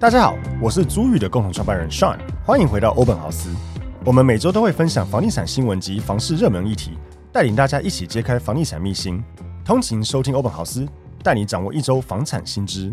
大家好，我是租宇的共同创办人 Sean，欢迎回到欧本豪斯。我们每周都会分享房地产新闻及房市热门议题，带领大家一起揭开房地产秘辛。通勤收听欧本豪斯，带你掌握一周房产新知。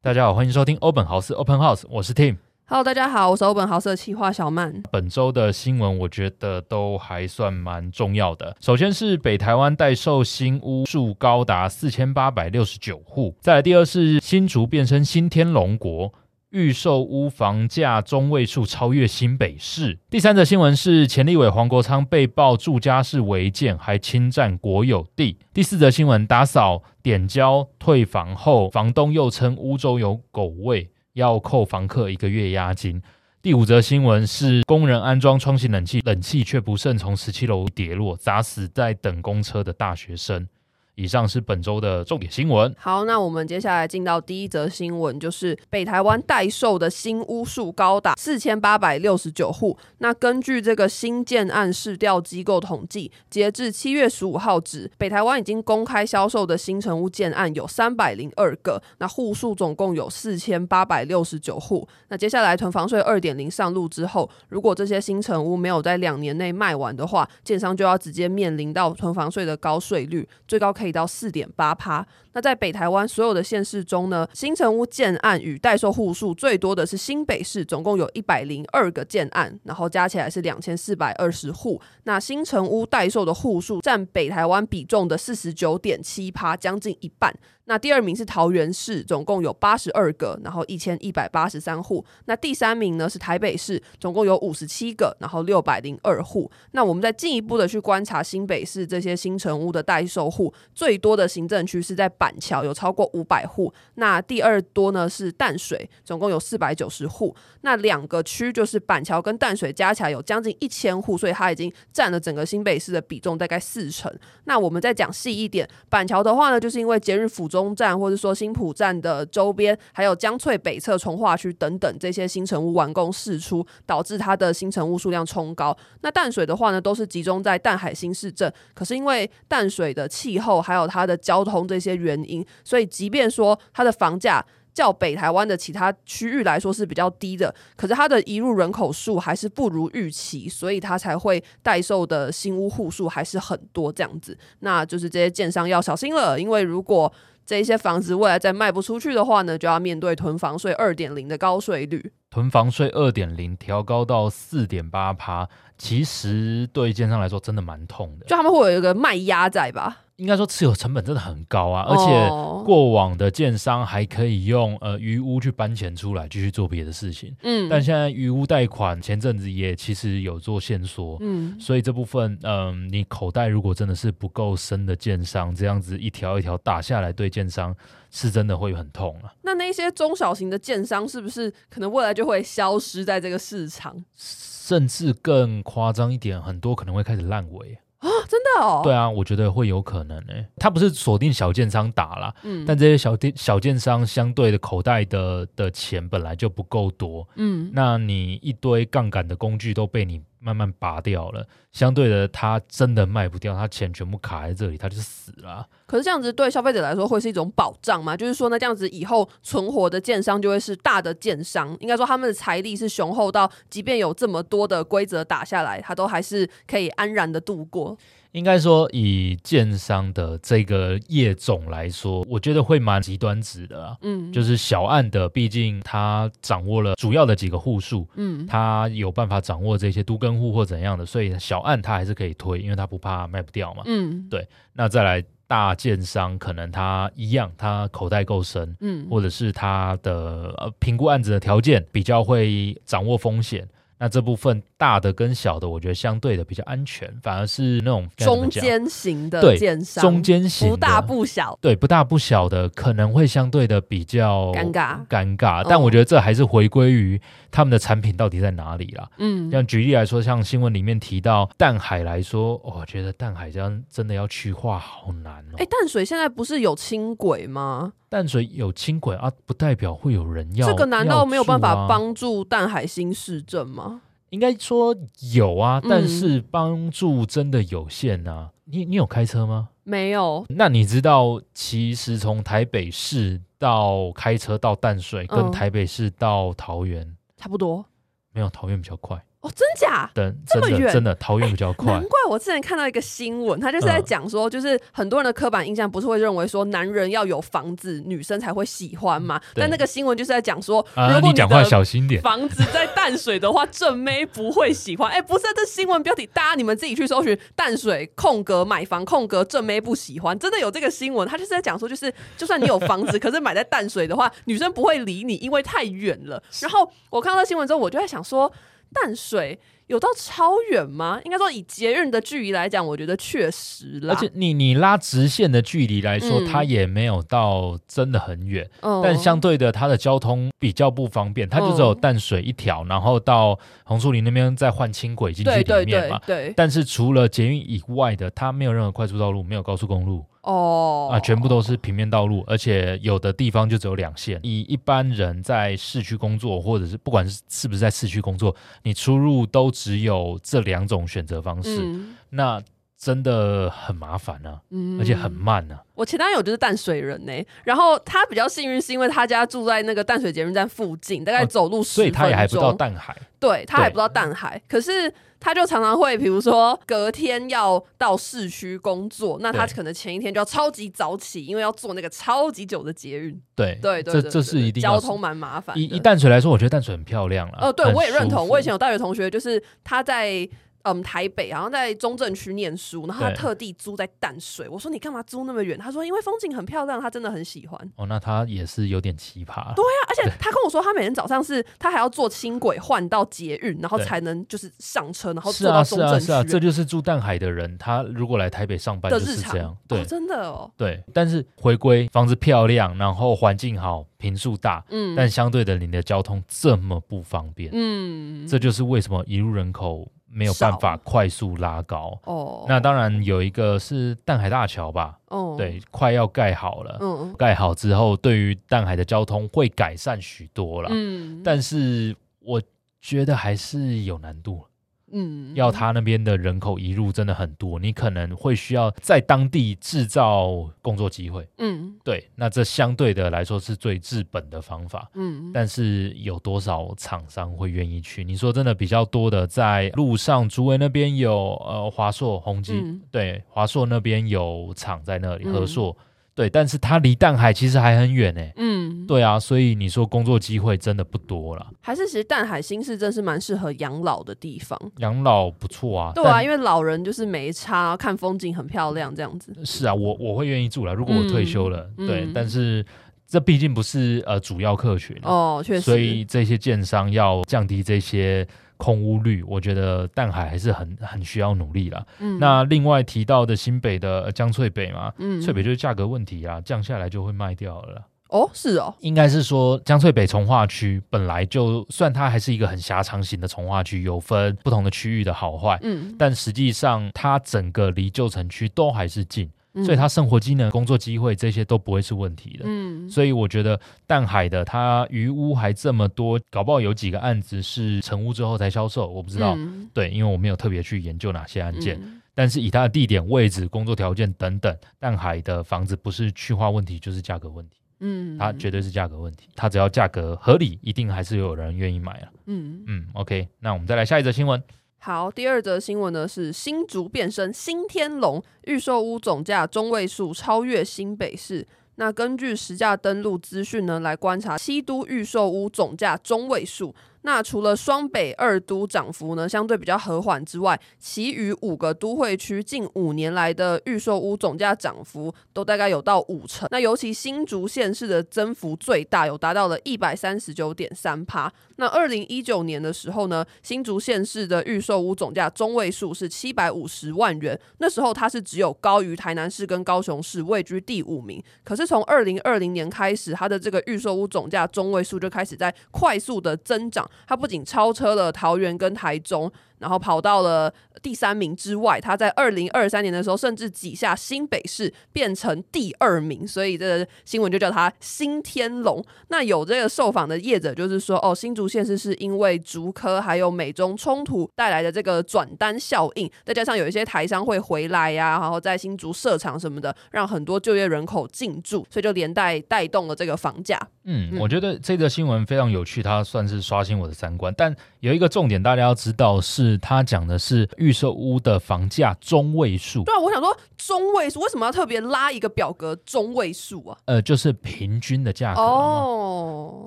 大家好，欢迎收听欧本豪斯 Open House，我是 Tim。Hello，大家好，我是欧本豪斯的企划小曼。本周的新闻我觉得都还算蛮重要的。首先是北台湾待售新屋数高达四千八百六十九户，再来第二是新竹变身新天龙国。预售屋房价中位数超越新北市。第三则新闻是前立委黄国昌被曝住家式违建，还侵占国有地。第四则新闻，打扫点交退房后，房东又称屋中有狗味，要扣房客一个月押金。第五则新闻是工人安装窗型冷气，冷气却不慎从十七楼跌落，砸死在等公车的大学生。以上是本周的重点新闻。好，那我们接下来进到第一则新闻，就是北台湾待售的新屋数高达四千八百六十九户。那根据这个新建案市调机构统计，截至七月十五号止，北台湾已经公开销售的新成屋建案有三百零二个，那户数总共有四千八百六十九户。那接下来囤房税二点零上路之后，如果这些新成屋没有在两年内卖完的话，建商就要直接面临到囤房税的高税率，最高可以到四点八趴。那在北台湾所有的县市中呢，新城屋建案与待售户数最多的是新北市，总共有一百零二个建案，然后加起来是两千四百二十户。那新城屋待售的户数占北台湾比重的四十九点七趴，将近一半。那第二名是桃园市，总共有八十二个，然后一千一百八十三户。那第三名呢是台北市，总共有五十七个，然后六百零二户。那我们再进一步的去观察新北市这些新成屋的待售户，最多的行政区是在板桥，有超过五百户。那第二多呢是淡水，总共有四百九十户。那两个区就是板桥跟淡水加起来有将近一千户，所以它已经占了整个新北市的比重大概四成。那我们再讲细一点，板桥的话呢，就是因为节日辅中站或者说新埔站的周边，还有江翠北侧从化区等等这些新成屋完工释出，导致它的新成屋数量冲高。那淡水的话呢，都是集中在淡海新市镇，可是因为淡水的气候还有它的交通这些原因，所以即便说它的房价。较北台湾的其他区域来说是比较低的，可是它的移入人口数还是不如预期，所以它才会待售的新屋户数还是很多这样子。那就是这些建商要小心了，因为如果这一些房子未来再卖不出去的话呢，就要面对囤房税二点零的高税率。囤房税二点零调高到四点八趴，其实对建商来说真的蛮痛的，就他们会有一个卖压在吧？应该说持有成本真的很高啊，而且过往的建商还可以用呃余屋去搬钱出来继续做别的事情，嗯，但现在余屋贷款前阵子也其实有做限缩，嗯，所以这部分嗯、呃，你口袋如果真的是不够深的建商，这样子一条一条打下来，对建商是真的会很痛啊。那那些中小型的建商是不是可能未来就会消失在这个市场？甚至更夸张一点，很多可能会开始烂尾。啊，真的哦？对啊，我觉得会有可能诶、欸。他不是锁定小建商打啦，嗯，但这些小店小建商相对的口袋的的钱本来就不够多，嗯，那你一堆杠杆的工具都被你。慢慢拔掉了，相对的，他真的卖不掉，他钱全部卡在这里，他就死了。可是这样子对消费者来说会是一种保障吗？就是说呢，这样子以后存活的建商就会是大的建商，应该说他们的财力是雄厚到，即便有这么多的规则打下来，他都还是可以安然的度过。应该说，以建商的这个业种来说，我觉得会蛮极端值的啊。嗯，就是小案的，毕竟他掌握了主要的几个户数，嗯，他有办法掌握这些都更户或怎样的，所以小案他还是可以推，因为他不怕卖不掉嘛。嗯，对。那再来。大建商可能他一样，他口袋够深，嗯，或者是他的呃评估案子的条件比较会掌握风险。那这部分大的跟小的，我觉得相对的比较安全，反而是那种中间型的建商，中间型不大不小，对，不大不小的可能会相对的比较尴尬。尴尬。但我觉得这还是回归于他们的产品到底在哪里啦。嗯，像举例来说，像新闻里面提到淡海来说，我觉得淡海这样真的要去化好难哦。哎，淡水现在不是有轻轨吗？淡水有轻轨啊，不代表会有人要。这个难道没有办法帮助淡海新市镇吗？应该说有啊，但是帮助真的有限啊。嗯、你你有开车吗？没有。那你知道，其实从台北市到开车到淡水，跟台北市到桃园、嗯、差不多。没有，讨厌比较快。哦，真假？等这么远，真的桃园比较快。难怪我之前看到一个新闻，他就是在讲说，就是很多人的刻板印象不是会认为说男人要有房子，女生才会喜欢嘛？但那个新闻就是在讲说，如果你讲话小心点，房子在淡水的话，正妹不会喜欢。哎，不是，这新闻标题，大家你们自己去搜寻淡水空格买房空格正妹不喜欢，真的有这个新闻。他就是在讲说，就是就算你有房子，可是买在淡水的话，女生不会理你，因为太远了。然后我看到新闻之后，我就在想说。淡水有到超远吗？应该说以捷运的距离来讲，我觉得确实啦。而且你你拉直线的距离来说，嗯、它也没有到真的很远。嗯、但相对的，它的交通比较不方便，它就只有淡水一条，嗯、然后到红树林那边再换轻轨进去里面嘛。对，对，对，对。但是除了捷运以外的，它没有任何快速道路，没有高速公路。哦，啊，全部都是平面道路，而且有的地方就只有两线。以一般人在市区工作，或者是不管是是不是在市区工作，你出入都只有这两种选择方式，嗯、那真的很麻烦啊，嗯、而且很慢啊。我前男友就是淡水人呢、欸，然后他比较幸运，是因为他家住在那个淡水捷运站附近，大概走路十分钟，哦，所以他也还不到淡海。对，他还不到淡海，可是他就常常会，比如说隔天要到市区工作，那他可能前一天就要超级早起，因为要坐那个超级久的捷运。对对对，这这是一定交通蛮麻烦。以以淡水来说，我觉得淡水很漂亮了。哦、呃，对，我也认同。我以前有大学同学，就是他在。嗯，台北，然后在中正区念书，然后他特地租在淡水。我说你干嘛租那么远？他说因为风景很漂亮，他真的很喜欢。哦，那他也是有点奇葩。对啊，而且他跟我说，他每天早上是，他还要坐轻轨换到捷运，然后才能就是上车，然后坐到中正区。是啊，是啊，是啊，这就是住淡海的人，他如果来台北上班就是这样。对、哦，真的哦。对，但是回归房子漂亮，然后环境好，平数大，嗯，但相对的你的交通这么不方便，嗯，这就是为什么一入人口。没有办法快速拉高。哦，那当然有一个是淡海大桥吧，哦，对，快要盖好了，嗯，盖好之后，对于淡海的交通会改善许多了，嗯，但是我觉得还是有难度。嗯，要他那边的人口移入真的很多，你可能会需要在当地制造工作机会。嗯，对，那这相对的来说是最治本的方法。嗯，但是有多少厂商会愿意去？你说真的比较多的，在路上，竹围那边有呃华硕、宏基，嗯、对，华硕那边有厂在那里，和硕。嗯对，但是它离淡海其实还很远呢。嗯，对啊，所以你说工作机会真的不多了。还是其实淡海新市真是蛮适合养老的地方。养老不错啊。对啊，因为老人就是没差，看风景很漂亮这样子。是啊，我我会愿意住了。如果我退休了，嗯、对，嗯、但是这毕竟不是呃主要客群哦，确实。所以这些建商要降低这些。空屋率，我觉得淡海还是很很需要努力了。嗯，那另外提到的新北的江翠北嘛，嗯，翠北就是价格问题啊，降下来就会卖掉了。哦，是哦，应该是说江翠北从化区本来就算它还是一个很狭长型的从化区，有分不同的区域的好坏，嗯，但实际上它整个离旧城区都还是近。所以他生活机能、工作机会这些都不会是问题的。嗯，所以我觉得淡海的他鱼屋还这么多，搞不好有几个案子是成屋之后才销售，我不知道。嗯、对，因为我没有特别去研究哪些案件。嗯、但是以它的地点、位置、工作条件等等，淡海的房子不是去化问题就是价格问题。嗯，它绝对是价格问题。它只要价格合理，一定还是有人愿意买啊。嗯嗯，OK，那我们再来下一则新闻。好，第二则新闻呢是新竹变身新天龙，预售屋总价中位数超越新北市。那根据实价登录资讯呢来观察，西都预售屋总价中位数，那除了双北二都涨幅呢相对比较和缓之外，其余五个都会区近五年来的预售屋总价涨幅都大概有到五成。那尤其新竹县市的增幅最大，有达到了一百三十九点三趴。那二零一九年的时候呢，新竹县市的预售屋总价中位数是七百五十万元，那时候它是只有高于台南市跟高雄市，位居第五名。可是从二零二零年开始，它的这个预售屋总价中位数就开始在快速的增长，它不仅超车了桃园跟台中。然后跑到了第三名之外，他在二零二三年的时候甚至挤下新北市，变成第二名，所以这个新闻就叫他新天龙。那有这个受访的业者就是说，哦，新竹县市是因为竹科还有美中冲突带来的这个转单效应，再加上有一些台商会回来呀、啊，然后在新竹设厂什么的，让很多就业人口进驻，所以就连带带动了这个房价。嗯，嗯，我觉得这个新闻非常有趣，它算是刷新我的三观。但有一个重点，大家要知道是。他讲的是预售屋的房价中位数。对啊，我想说中位数为什么要特别拉一个表格中位数啊？呃，就是平均的价格哦。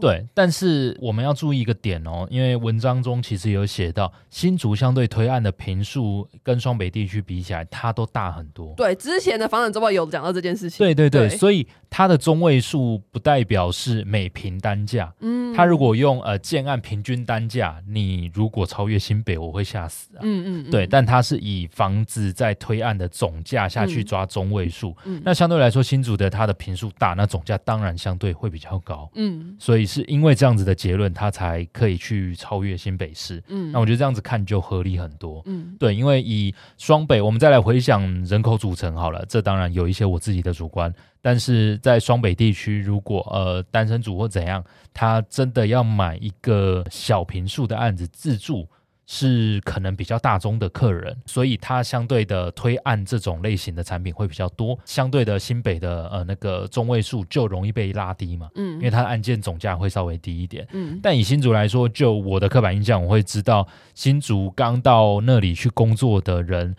对，但是我们要注意一个点哦，因为文章中其实有写到新竹相对推案的平数跟双北地区比起来，它都大很多。对，之前的房产周报有讲到这件事情。对对对，对所以它的中位数不代表是每平单价。嗯，它如果用呃建案平均单价，你如果超越新北，我会。吓死啊！嗯嗯，嗯，对，但它是以房子在推案的总价下去抓中位数，嗯，那相对来说新竹的它的平数大，那总价当然相对会比较高，嗯，所以是因为这样子的结论，它才可以去超越新北市，嗯，那我觉得这样子看就合理很多，嗯，对，因为以双北，我们再来回想人口组成好了，这当然有一些我自己的主观，但是在双北地区，如果呃单身族或怎样，他真的要买一个小平数的案子自住。是可能比较大宗的客人，所以他相对的推案这种类型的产品会比较多，相对的新北的呃那个中位数就容易被拉低嘛，嗯，因为它的案件总价会稍微低一点，嗯，但以新竹来说，就我的刻板印象，我会知道新竹刚到那里去工作的人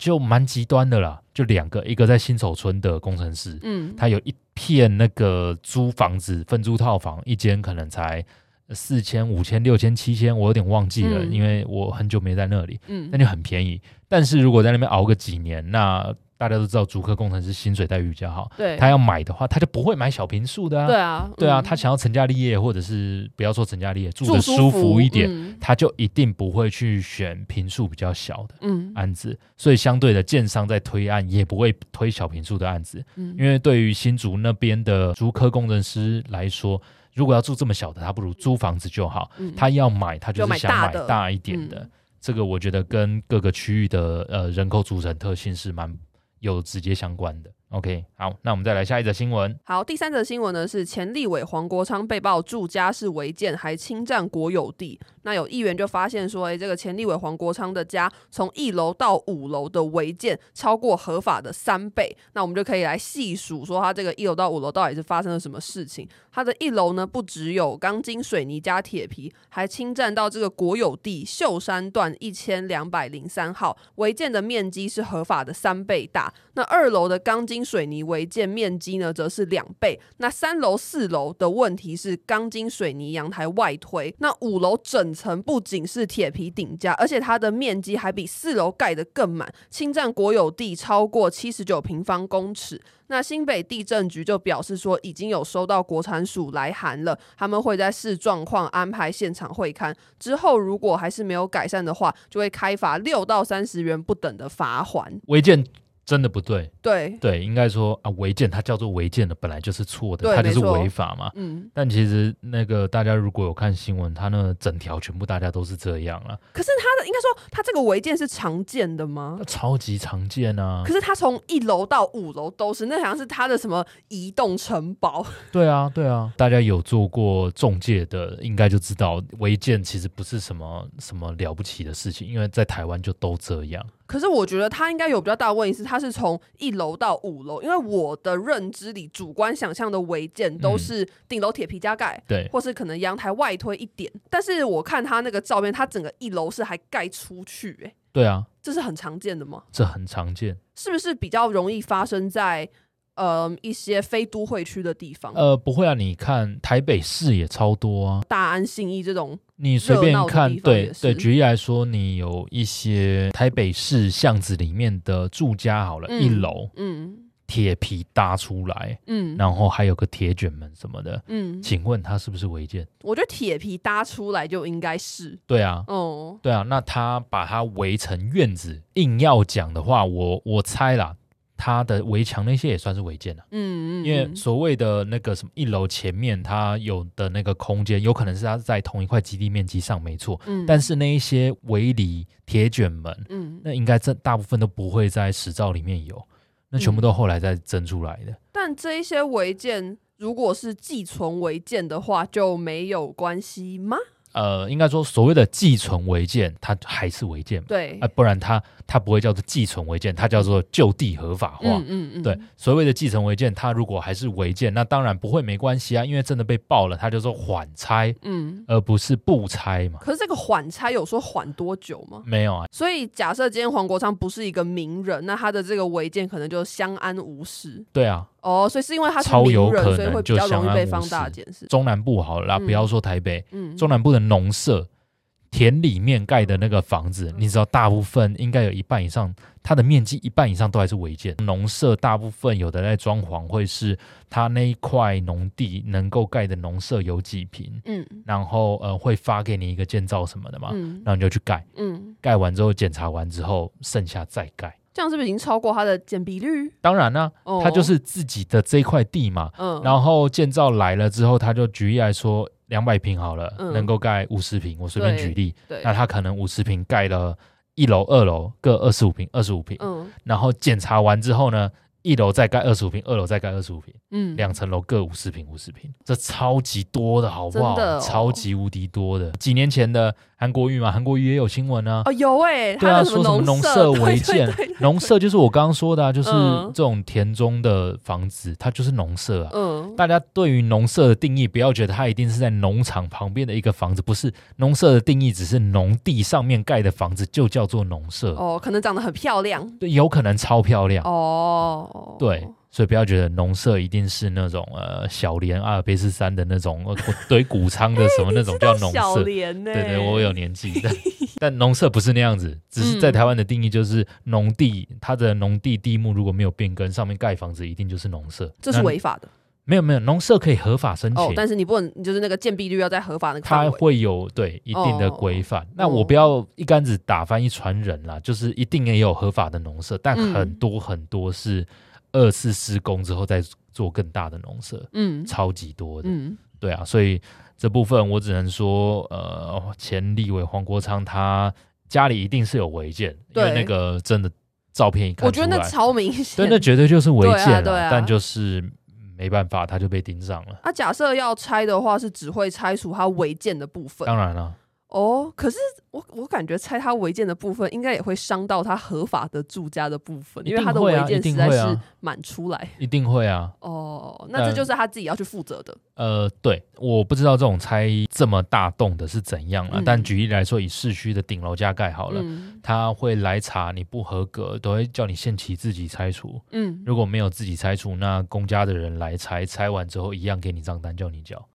就蛮极端的啦，就两个，一个在新手村的工程师，嗯，他有一片那个租房子分租套房，一间可能才。四千、五千、六千、七千，我有点忘记了，嗯，因为我很久没在那里。嗯，那就很便宜。但是如果在那边熬个几年，那大家都知道，竹科工程师薪水待遇比较好。对，他要买的话，他就不会买小平数的啊。对啊，嗯，对啊，他想要成家立业，或者是不要说成家立业，住的舒服一点，嗯，他就一定不会去选平数比较小的案子。嗯，所以相对的，建商在推案也不会推小平数的案子。嗯，因为对于新竹那边的竹科工程师来说。如果要住这么小的，他不如租房子就好。嗯、他要买，他就是想买大一点的。嗯、这个我觉得跟各个区域的呃人口组成特性是蛮有直接相关的。OK，好，那我们再来下一则新闻。好，第三则新闻呢是前立委黄国昌被曝住家是违建，还侵占国有地。那有议员就发现说，哎，这个前立委黄国昌的家从一楼到五楼的违建超过合法的三倍。那我们就可以来细数说，他这个一楼到五楼到底是发生了什么事情？他的一楼呢，不只有钢筋水泥加铁皮，还侵占到这个国有地秀山段一千两百零三号，违建的面积是合法的三倍大。那二楼的钢筋水泥违建面积呢，则是两倍。那三楼、四楼的问题是钢筋水泥阳台外推。那五楼整层不仅是铁皮顶架，而且它的面积还比四楼盖得更满，侵占国有地超过七十九平方公尺。那新北地政局就表示说，已经有收到国产署来函了，他们会在视状况安排现场会勘。之后如果还是没有改善的话，就会开罚六到三十元不等的罚锾。违建。真的不对，对对，应该说啊，违建它叫做违建的，本来就是错的，它就是违法嘛。嗯，但其实那个大家如果有看新闻，它那整条全部大家都是这样了。可是它的应该说，它这个违建是常见的吗？超级常见啊！可是它从一楼到五楼都是，那好像是它的什么移动城堡？对啊，对啊，大家有做过中介的，应该就知道违建其实不是什么什么了不起的事情，因为在台湾就都这样。可是我觉得它应该有比较大的问题是，它是从一楼到五楼，因为我的认知里，主观想象的违建都是顶楼铁皮加盖，对，或是可能阳台外推一点。但是我看他那个照片，他整个一楼是还盖出去，欸，哎，对啊，这是很常见的吗？这很常见，是不是比较容易发生在呃一些非都会区的地方。呃，不会啊，你看台北市也超多啊，大安、信义这种，你随便看，对对，举例来说，你有一些台北市巷子里面的住家，好了，嗯、一楼，嗯。铁皮搭出来，嗯，然后还有个铁卷门什么的，嗯，请问它是不是违建？我觉得铁皮搭出来就应该是，对啊，哦，对啊，那他把它围成院子，硬要讲的话，我我猜啦，它的围墙那些也算是违建了，嗯嗯，因为所谓的那个什么一楼前面它有的那个空间，有可能是它在同一块基地面积上没错，嗯，但是那一些围篱铁卷门，嗯，那应该这大部分都不会在实照里面有。那全部都后来再增出来的。嗯、但这一些违建，如果是寄存违建的话，就没有关系吗？呃，应该说所谓的寄存违建，它还是违建嘛？对，呃，不然它它不会叫做寄存违建，它叫做就地合法化。嗯嗯，嗯对，所谓的寄存违建，它如果还是违建，那当然不会没关系啊，因为真的被爆了，它就说缓拆，嗯，而不是不拆嘛。可是这个缓拆有说缓多久吗？没有啊。所以假设今天黄国昌不是一个名人，那他的这个违建可能就相安无事。对啊。哦，所以是因为他是名人，所以会比较容易被放大检视。中南部好了啦，不要说台北，嗯，中南部的农舍田里面盖的那个房子，你知道，大部分应该有一半以上，它的面积一半以上都还是违建。农舍大部分有的在装潢，会是他那一块农地能够盖的农舍有几平，嗯，然后呃会发给你一个建造什么的嘛，嗯，然后你就去盖，嗯，盖完之后检查完之后，剩下再盖。这样是不是已经超过它的减比率？当然呢、啊，哦、它就是自己的这块地嘛。嗯，然后建造来了之后，他就举例来说，两百平好了，嗯、能够盖五十平。我随便举例，对，那他可能五十平盖了一楼、二楼各二十五平，二十五平。嗯，然后检查完之后呢？一楼再盖二十五平，二楼再盖二十五平，嗯，两层楼各五十平，五十平，这超级多的好不好？哦、超级无敌多的。几年前的韩国瑜嘛，韩国瑜也有新闻啊。哦，有哎、欸，对啊，说什么农舍违建，农舍就是我刚刚说的、啊，就是这种田中的房子，嗯、它就是农舍啊。嗯，大家对于农舍的定义，不要觉得它一定是在农场旁边的一个房子，不是。农舍的定义只是农地上面盖的房子就叫做农舍。哦，可能长得很漂亮。对，有可能超漂亮。哦。对，所以不要觉得农舍一定是那种呃小连阿尔卑斯山的那种 堆谷仓的什么那种 叫农舍。对对，我有年纪但，但农舍不是那样子，只是在台湾的定义就是农地，它的农地地目如果没有变更，上面盖房子一定就是农舍，这是违法的。没有没有，农舍可以合法申请，但是你不能就是那个建蔽率要在合法的。它会有对一定的规范。那我不要一竿子打翻一船人啦，就是一定也有合法的农舍，但很多很多是。二次施工之后再做更大的农舍，嗯，超级多的，嗯，对啊，所以这部分我只能说，呃，前立委黄国昌他家里一定是有违建，因为那个真的照片一看，我觉得那超明显，对，那绝对就是违建了，对啊对啊，但就是没办法，他就被盯上了。他假设要拆的话，是只会拆除他违建的部分，当然了。哦，可是我我感觉拆他违建的部分，应该也会伤到他合法的住家的部分，因为他的违建实在是满出来，一定会啊。哦，那这就是他自己要去负责的。呃，对，我不知道这种拆这么大栋的是怎样啊，嗯、但举例来说，以市区的顶楼加盖好了，嗯、他会来查你不合格，都会叫你限期自己拆除。嗯，如果没有自己拆除，那公家的人来拆，拆完之后一样给你账单叫你交。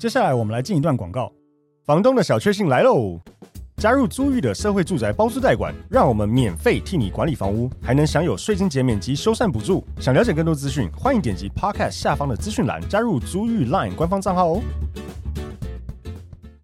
接下来我们来进一段广告。房东的小确幸来喽！加入租寓的社会住宅包租代管，让我们免费替你管理房屋，还能享有税金减免及修缮补助。想了解更多资讯，欢迎点击 Podcast 下方的资讯栏，加入租寓 Line 官方账号哦。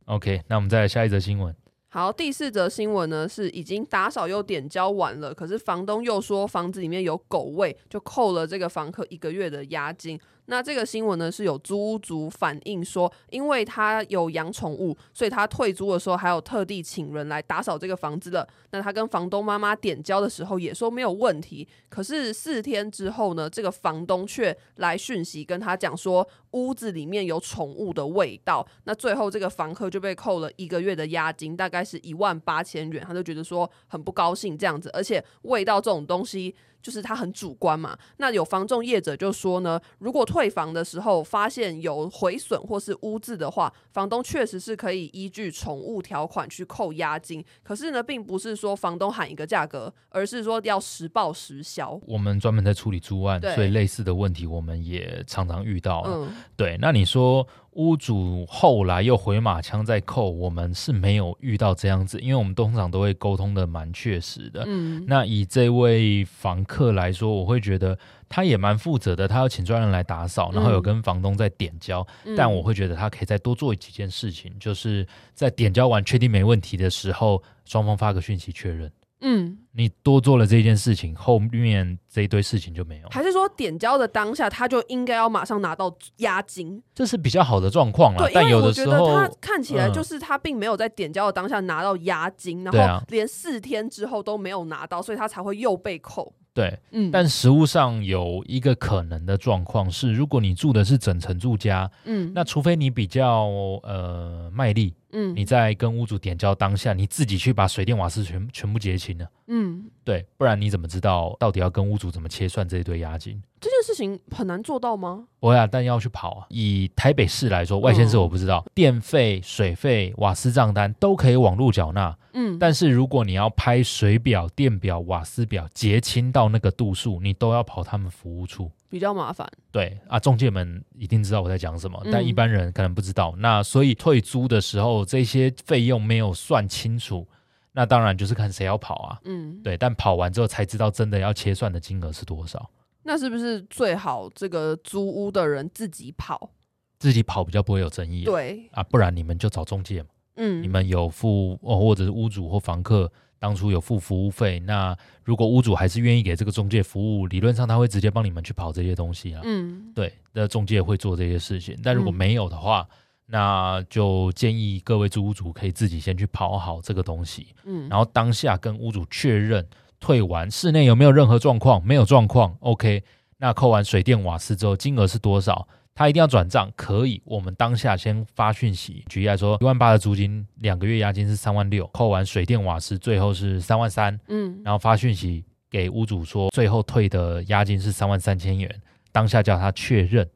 OK，那我们再来下一则新闻。好，第四则新闻呢是已经打扫又点交完了，可是房东又说房子里面有狗味，就扣了这个房客一个月的押金。那这个新闻呢，是有租屋族反映说，因为他有养宠物，所以他退租的时候还有特地请人来打扫这个房子的。那他跟房东妈妈点交的时候也说没有问题，可是四天之后呢，这个房东却来讯息跟他讲说屋子里面有宠物的味道。那最后这个房客就被扣了一个月的押金，大概是一万八千元，他就觉得说很不高兴这样子，而且味道这种东西。就是它很主观嘛，那有房仲业者就说呢，如果退房的时候发现有毁损或是污渍的话，房东确实是可以依据宠物条款去扣押金。可是呢，并不是说房东喊一个价格，而是说要实报实销。我们专门在处理租案，所以类似的问题我们也常常遇到。嗯，对，那你说屋主后来又回马枪再扣，我们是没有遇到这样子，因为我们通常都会沟通的蛮确实的。嗯，那以这位房客来说，我会觉得他也蛮负责的，他要请专人来打扫，然后有跟房东在点交，嗯、但我会觉得他可以再多做几件事情，就是在点交完确定没问题的时候，双方发个讯息确认。嗯，你多做了这件事情，后面这一堆事情就没有。还是说点交的当下，他就应该要马上拿到押金？这是比较好的状况啦。对，但有的我觉得时候他看起来就是他并没有在点交的当下拿到押金，嗯、然后连四天之后都没有拿到，所以他才会又被扣。对，嗯，但实物上有一个可能的状况是，如果你住的是整层住家，嗯，那除非你比较呃卖力，嗯，你在跟屋主点交当下，你自己去把水电瓦斯全全部结清了，嗯，对，不然你怎么知道到底要跟屋主怎么切算这一堆押金？这件事情很难做到吗？不会啊，但要去跑啊。以台北市来说，外县市我不知道，嗯、电费、水费、瓦斯账单都可以网络缴纳。嗯，但是如果你要拍水表、电表、瓦斯表结清到那个度数，你都要跑他们服务处，比较麻烦。对啊，中介们一定知道我在讲什么，嗯、但一般人可能不知道。那所以退租的时候，这些费用没有算清楚，那当然就是看谁要跑啊。嗯，对，但跑完之后才知道真的要切算的金额是多少。那是不是最好这个租屋的人自己跑？自己跑比较不会有争议啊。对啊，不然你们就找中介嘛。嗯，你们有付哦，或者是屋主或房客当初有付服务费，那如果屋主还是愿意给这个中介服务，理论上他会直接帮你们去跑这些东西啊。嗯，对，那中介会做这些事情。但如果没有的话，嗯、那就建议各位租屋主可以自己先去跑好这个东西。嗯，然后当下跟屋主确认退完室内有没有任何状况，没有状况，OK。那扣完水电瓦斯之后，金额是多少？他一定要转账，可以。我们当下先发讯息，举例来说，一万八的租金，两个月押金是三万六，扣完水电瓦斯，最后是三万三。嗯，然后发讯息给屋主说，最后退的押金是三万三千元。当下叫他确认，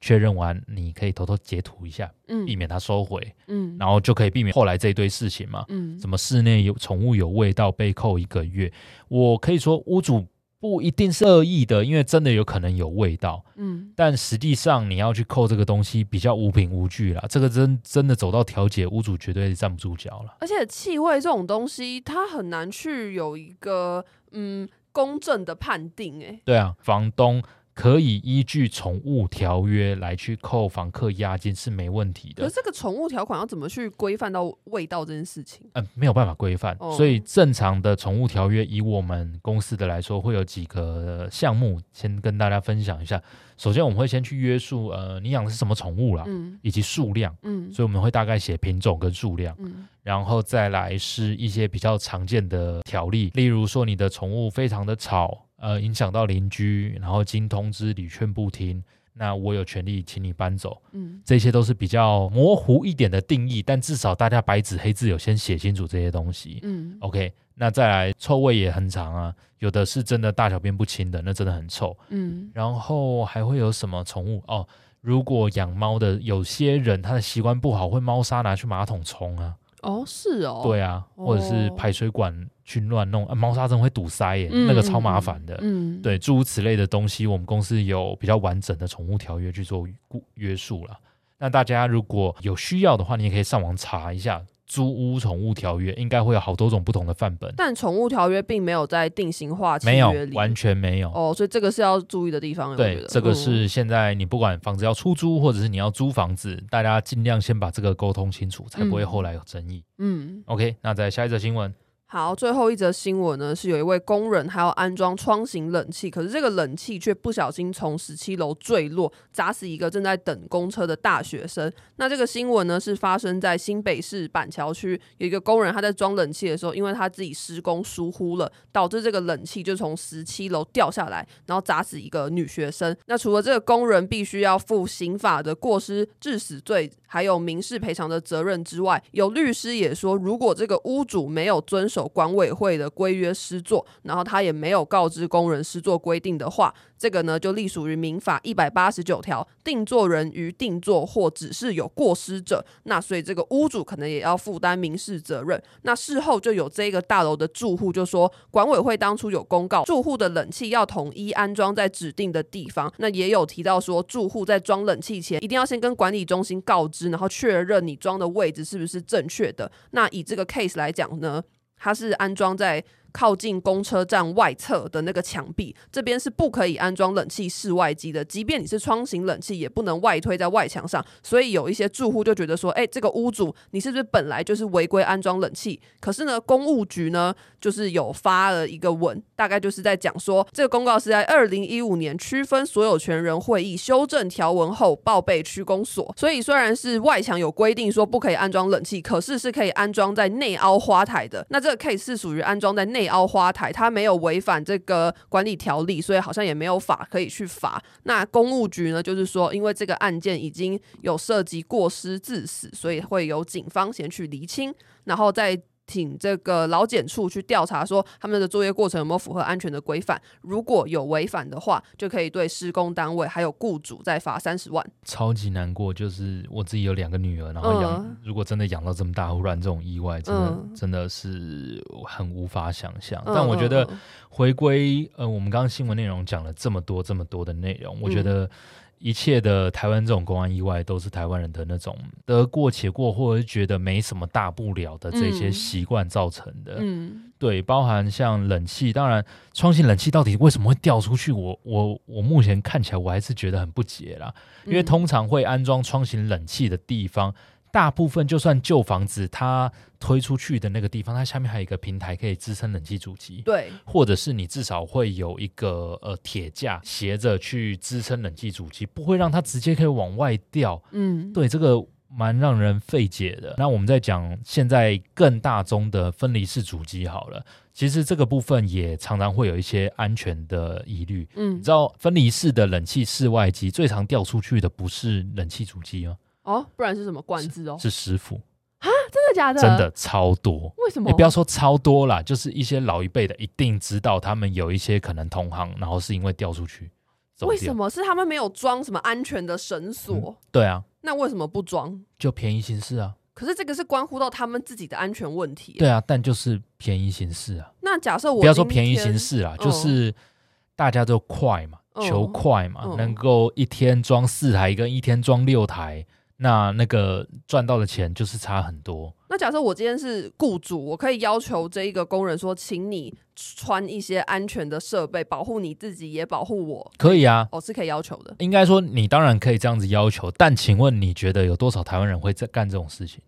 确认完，你可以偷偷截图一下，嗯，避免他收回，嗯，然后就可以避免后来这一堆事情嘛，嗯，什么室内有宠物有味道被扣一个月，我可以说屋主。不一定是恶意的，因为真的有可能有味道。嗯，但实际上你要去扣这个东西比较无凭无据啦。这个真真的走到调解，屋主绝对站不住脚了。而且气味这种东西，它很难去有一个嗯公正的判定。哎，对啊，房东。可以依据宠物条约来去扣房客押金是没问题的。可是这个宠物条款要怎么去规范到味道这件事情？嗯，没有办法规范。哦、所以正常的宠物条约，以我们公司的来说，会有几个项目，先跟大家分享一下。首先，我们会先去约束，呃，你养的是什么宠物啦，嗯，以及数量，嗯，所以我们会大概写品种跟数量，嗯，然后再来是一些比较常见的条例，例如说你的宠物非常的吵。呃，影响到邻居，然后经通知屡劝不听，那我有权利请你搬走。嗯，这些都是比较模糊一点的定义，但至少大家白纸黑字有先写清楚这些东西。嗯，OK，那再来臭味也很长啊，有的是真的大小便不清的，那真的很臭。嗯，然后还会有什么宠物哦？如果养猫的，有些人他的习惯不好，会猫砂拿去马桶冲啊。哦，是哦，对啊，或者是排水管去乱弄，啊、猫砂真的会堵塞耶，嗯、那个超麻烦的。嗯，对，诸如此类的东西，我们公司有比较完整的宠物条约去做约束了。那大家如果有需要的话，你也可以上网查一下。租屋宠物条约应该会有好多种不同的范本，但宠物条约并没有在定型化契约里，没有，完全没有哦，所以这个是要注意的地方。对，这个是现在你不管房子要出租，或者是你要租房子，大家尽量先把这个沟通清楚，才不会后来有争议。嗯，OK，那在下一则新闻。好，最后一则新闻呢，是有一位工人还要安装窗型冷气，可是这个冷气却不小心从十七楼坠落，砸死一个正在等公车的大学生。那这个新闻呢，是发生在新北市板桥区，有一个工人他在装冷气的时候，因为他自己施工疏忽了，导致这个冷气就从十七楼掉下来，然后砸死一个女学生。那除了这个工人必须要负刑法的过失致死罪，还有民事赔偿的责任之外，有律师也说，如果这个屋主没有遵守守管委会的规约施作，然后他也没有告知工人施作规定的话，这个呢就隶属于民法一百八十九条，定作人于定作或指示有过失者，那所以这个屋主可能也要负担民事责任。那事后就有这个大楼的住户就说，管委会当初有公告住户的冷气要统一安装在指定的地方，那也有提到说住户在装冷气前一定要先跟管理中心告知，然后确认你装的位置是不是正确的。那以这个 case 来讲呢，它是安装在靠近公车站外侧的那个墙壁，这边是不可以安装冷气室外机的。即便你是窗型冷气，也不能外推在外墙上。所以有一些住户就觉得说，哎，这个屋主你是不是本来就是违规安装冷气？可是呢，公务局呢就是有发了一个文，大概就是在讲说，这个公告是在二零一五年区分所有权人会议修正条文后报备区公所。所以虽然是外墙有规定说不可以安装冷气，可是是可以安装在内凹花台的。那这个 case 是属于安装在内。凹花台，他没有违反这个管理条例，所以好像也没有法可以去罚。那公务局呢，就是说，因为这个案件已经有涉及过失致死，所以会由警方先去厘清，然后再。请这个劳检处去调查，说他们的作业过程有没有符合安全的规范。如果有违反的话，就可以对施工单位还有雇主再罚三十万。超级难过，就是我自己有两个女儿，然后养，嗯、如果真的养到这么大，忽然这种意外，真的、嗯、真的是很无法想象。嗯、但我觉得回归呃，我们刚刚新闻内容讲了这么多这么多的内容，我觉得。嗯一切的台湾这种公安意外，都是台湾人的那种得过且过，或者是觉得没什么大不了的这些习惯造成的。嗯，对，包含像冷气，当然窗型冷气到底为什么会掉出去？我我我目前看起来我还是觉得很不解啦，因为通常会安装窗型冷气的地方。大部分就算旧房子，它推出去的那个地方，它下面还有一个平台可以支撑冷气主机，对，或者是你至少会有一个呃铁架斜着去支撑冷气主机，不会让它直接可以往外掉。嗯，对，这个蛮让人费解的。那我们再讲现在更大宗的分离式主机好了，其实这个部分也常常会有一些安全的疑虑。嗯，你知道分离式的冷气室外机最常掉出去的不是冷气主机吗？哦，不然是什么罐子哦？是师傅啊？真的假的？真的超多。为什么？你不要说超多啦，就是一些老一辈的一定知道，他们有一些可能同行，然后是因为掉出去。为什么？是他们没有装什么安全的绳索？嗯，对啊。那为什么不装？就便宜行事啊。可是这个是关乎到他们自己的安全问题。对啊，但就是便宜行事啊。那假设我不要说便宜行事啊，就是大家都快嘛，嗯，求快嘛，嗯，能够一天装四台跟一天装六台。那那个赚到的钱就是差很多。那假设我今天是雇主，我可以要求这一个工人说，请你穿一些安全的设备，保护你自己，也保护我。可以啊，哦，是可以要求的。应该说，你当然可以这样子要求，但请问你觉得有多少台湾人会在干这种事情？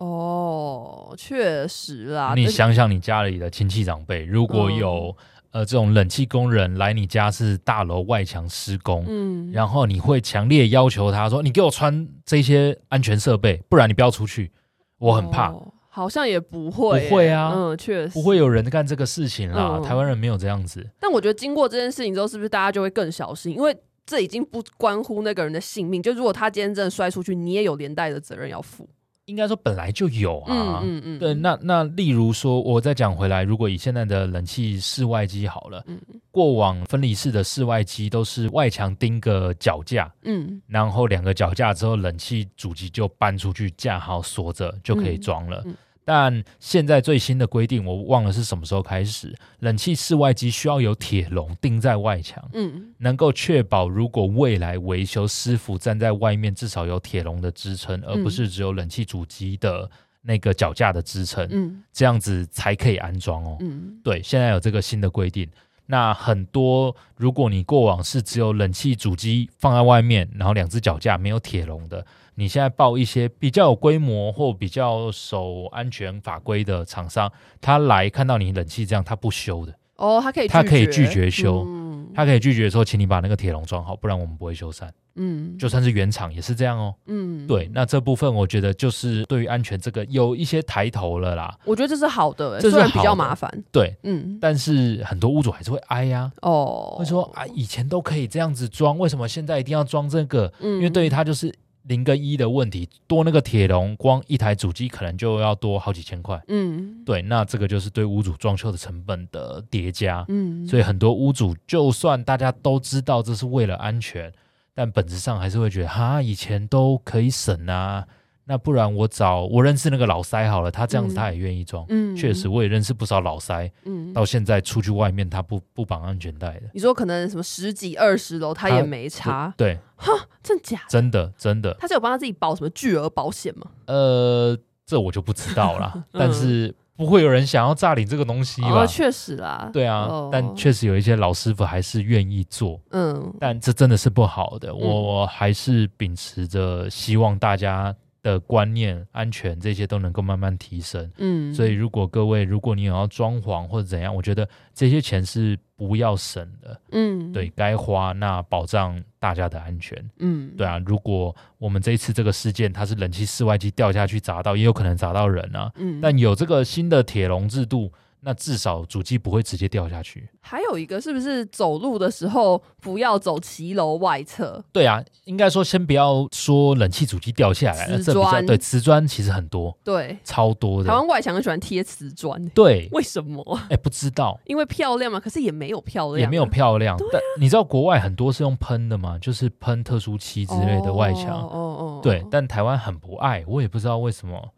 哦，确实啦。你想想，你家里的亲戚长辈，如果有、嗯。呃，这种冷气工人来你家是大楼外墙施工，嗯，然后你会强烈要求他说：“你给我穿这些安全设备，不然你不要出去。”我很怕，哦、好像也不会，不会啊，嗯，确实不会有人干这个事情啦。嗯、台湾人没有这样子。但我觉得经过这件事情之后，是不是大家就会更小心？因为这已经不关乎那个人的性命，就如果他今天真的摔出去，你也有连带的责任要负。应该说本来就有啊，嗯嗯，嗯对，那那例如说，我再讲回来，如果以现在的冷气室外机好了，嗯，过往分离式的室外机都是外墙钉个脚架，嗯，然后两个脚架之后，冷气主机就搬出去架好锁着就可以装了。嗯嗯但现在最新的规定，我忘了是什么时候开始，冷气室外机需要有铁笼钉在外墙，嗯，能够确保如果未来维修师傅站在外面，至少有铁笼的支撑，而不是只有冷气主机的那个脚架的支撑，嗯，这样子才可以安装哦。嗯，对，现在有这个新的规定。那很多，如果你过往是只有冷气主机放在外面，然后两只脚架没有铁笼的，你现在报一些比较有规模或比较守安全法规的厂商，他来看到你冷气这样，他不修的。哦，他可以，他可以拒绝修，嗯、他可以拒绝说，请你把那个铁笼装好，不然我们不会修缮。嗯，就算是原厂也是这样哦。嗯，对，那这部分我觉得就是对于安全这个有一些抬头了啦。我觉得这是好的，这然比较麻烦。对，嗯，但是很多屋主还是会哀呀、啊。哦，会说啊，以前都可以这样子装，为什么现在一定要装这个？嗯，因为对于他就是。零跟一的问题，多那个铁笼，光一台主机可能就要多好几千块。嗯，对，那这个就是对屋主装修的成本的叠加。嗯，所以很多屋主，就算大家都知道这是为了安全，但本质上还是会觉得，哈，以前都可以省啊。那不然我找我认识那个老塞好了，他这样子他也愿意装。嗯，确实我也认识不少老塞。嗯，到现在出去外面他不不绑安全带的。你说可能什么十几二十楼他也没查。对，哈，真假？真的真的。他是有帮他自己保什么巨额保险吗？呃，这我就不知道了。嗯、但是不会有人想要诈领这个东西吧？哦、确实啦。对啊，哦、但确实有一些老师傅还是愿意做。嗯，但这真的是不好的。我我还是秉持着希望大家。的观念、安全这些都能够慢慢提升，嗯，所以如果各位，如果你有要装潢或者怎样，我觉得这些钱是不要省的，嗯，对该花那保障大家的安全，嗯，对啊，如果我们这一次这个事件它是冷气室外机掉下去砸到，也有可能砸到人啊，嗯，但有这个新的铁笼制度。那至少主机不会直接掉下去。还有一个是不是走路的时候不要走骑楼外侧？对啊，应该说先不要说冷气主机掉下来，瓷砖对瓷砖其实很多，对，超多的。台湾外墙很喜欢贴瓷砖，对，为什么？哎，不知道，因为漂亮嘛。可是也没有漂亮，也没有漂亮。但你知道国外很多是用喷的嘛？就是喷特殊漆之类的外墙。哦哦。对，但台湾很不爱，我也不知道为什么。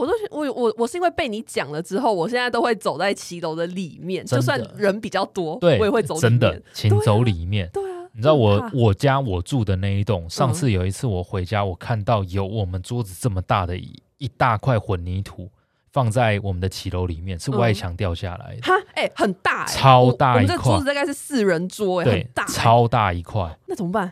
我都我我我是因为被你讲了之后，我现在都会走在骑楼的里面，就算人比较多，对，我也会走里面。真的，请走里面。对啊，你知道我我家我住的那一栋，上次有一次我回家，我看到有我们桌子这么大的一一大块混凝土放在我们的骑楼里面，是外墙掉下来的。哈，哎，很大，超大一块。我们这桌子大概是四人桌，哎，很大，超大一块。那怎么办？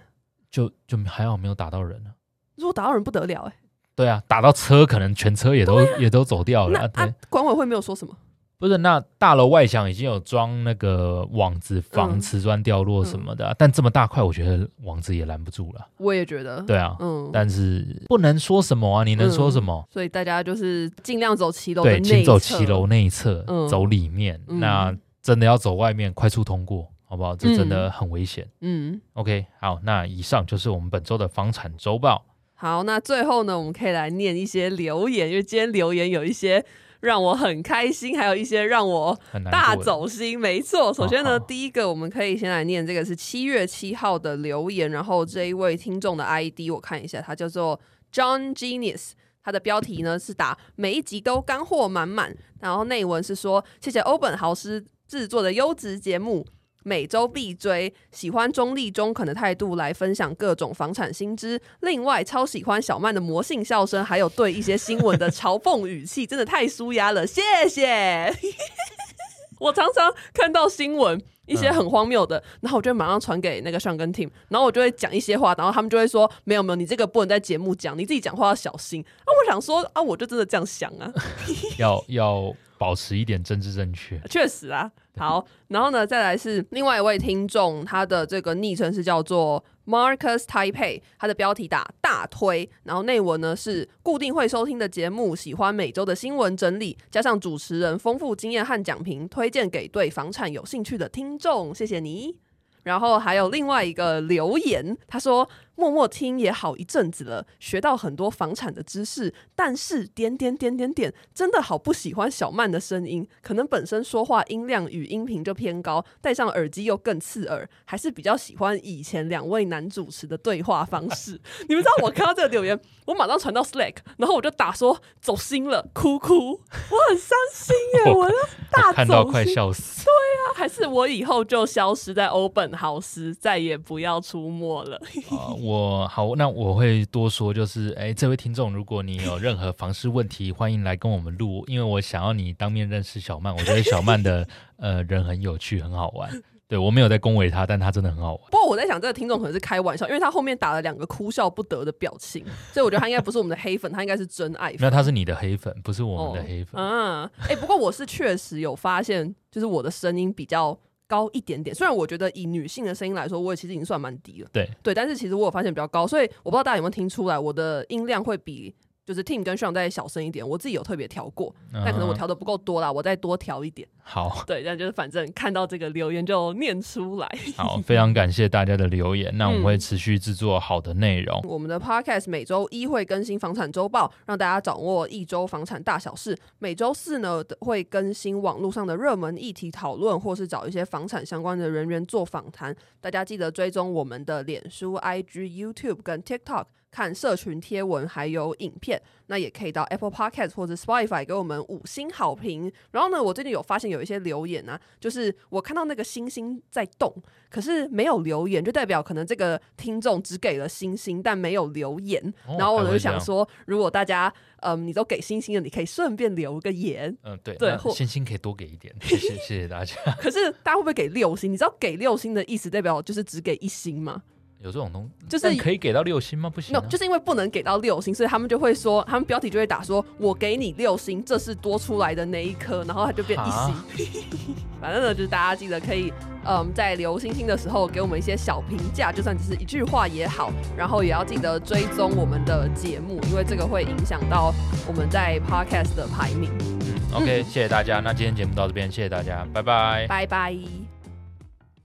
就就还好没有打到人呢。如果打到人不得了，哎。对啊，打到车可能全车也都、啊、也都走掉了。对，管委会没有说什么？不是，那大楼外墙已经有装那个网子防瓷砖掉落什么的，嗯嗯、但这么大块，我觉得网子也拦不住了。我也觉得。对啊，嗯，但是不能说什么啊？你能说什么？嗯、所以大家就是尽量走骑楼对，请走骑楼内侧，嗯、走里面。嗯、那真的要走外面，快速通过，好不好？这真的很危险。嗯，OK，好，那以上就是我们本周的房产周报。好，那最后呢，我们可以来念一些留言，因为今天留言有一些让我很开心，还有一些让我大走心。没错，首先呢，哦、第一个我们可以先来念这个是七月七号的留言，然后这一位听众的 ID 我看一下，他叫做 John Genius，他的标题呢是打每一集都干货满满，然后内文是说谢谢欧本豪斯制作的优质节目。每周必追，喜欢中立中肯的态度来分享各种房产新知。另外，超喜欢小曼的魔性笑声，还有对一些新闻的嘲讽语气，真的太舒压了。谢谢。我常常看到新闻一些很荒谬的，然后我就马上传给那个上跟 team，然后我就会讲一些话，然后他们就会说：没有没有，你这个不能在节目讲，你自己讲话要小心。啊，我想说啊，我就真的这样想啊，要 要。保持一点政治正确，确实啊。好，然后呢，再来是另外一位听众，他的这个昵称是叫做 Marcus Taipei，他的标题打大推，然后内文呢是固定会收听的节目，喜欢每周的新闻整理，加上主持人丰富经验和讲评，推荐给对房产有兴趣的听众，谢谢你。然后还有另外一个留言，他说。默默听也好一阵子了，学到很多房产的知识，但是点点点点点，真的好不喜欢小曼的声音，可能本身说话音量与音频就偏高，戴上耳机又更刺耳，还是比较喜欢以前两位男主持的对话方式。你们知道我看到这个留言，我马上传到 Slack，然后我就打说走心了，哭哭，我很伤心耶，我，我要大走心，看到快笑死。对啊，还是我以后就消失在欧本豪斯，再也不要出没了。我好，那我会多说，就是，哎，这位听众，如果你有任何房事问题，欢迎来跟我们录，因为我想要你当面认识小曼，我觉得小曼的呃人很有趣，很好玩。对，我没有在恭维他，但他真的很好玩。不过我在想，这个听众可能是开玩笑，因为他后面打了两个哭笑不得的表情，所以我觉得他应该不是我们的黑粉，他应该是真爱粉。那他是你的黑粉，不是我们的黑粉。嗯、哦，哎、啊欸，不过我是确实有发现，就是我的声音比较高一点点。虽然我觉得以女性的声音来说，我也其实已经算蛮低了。对对，但是其实我有发现比较高，所以我不知道大家有没有听出来，我的音量会比。就是 Tim 跟 Sean 再小声一点，我自己有特别调过，但可能我调的不够多啦，我再多调一点。好，对，但就是反正看到这个留言就念出来。好，非常感谢大家的留言，那我们会持续制作好的内容。嗯、我们的 Podcast 每周一会更新房产周报，让大家掌握一周房产大小事。每周四呢会更新网络上的热门议题讨论，或是找一些房产相关的人员做访谈。大家记得追踪我们的脸书、IG、YouTube 跟 TikTok。看社群贴文还有影片，那也可以到 Apple Podcast 或者 Spotify 给我们五星好评。然后呢，我最近有发现有一些留言啊，就是我看到那个星星在动，可是没有留言，就代表可能这个听众只给了星星，但没有留言。哦、然后我就想说，如果大家嗯，你都给星星了，你可以顺便留个言。嗯，对对，星星可以多给一点，谢谢谢谢大家。可是大家会不会给六星？你知道给六星的意思代表就是只给一星吗？有这种东西，就是可以给到六星吗？不行、啊，就是因为不能给到六星，所以他们就会说，他们标题就会打说：“我给你六星，这是多出来的那一颗，然后它就变一星。啊”反正呢，就是大家记得可以，嗯，在留星星的时候给我们一些小评价，就算只是一句话也好。然后也要记得追踪我们的节目，因为这个会影响到我们在 Podcast 的排名。嗯，OK，、嗯、谢谢大家。那今天节目到这边，谢谢大家，拜拜，拜拜。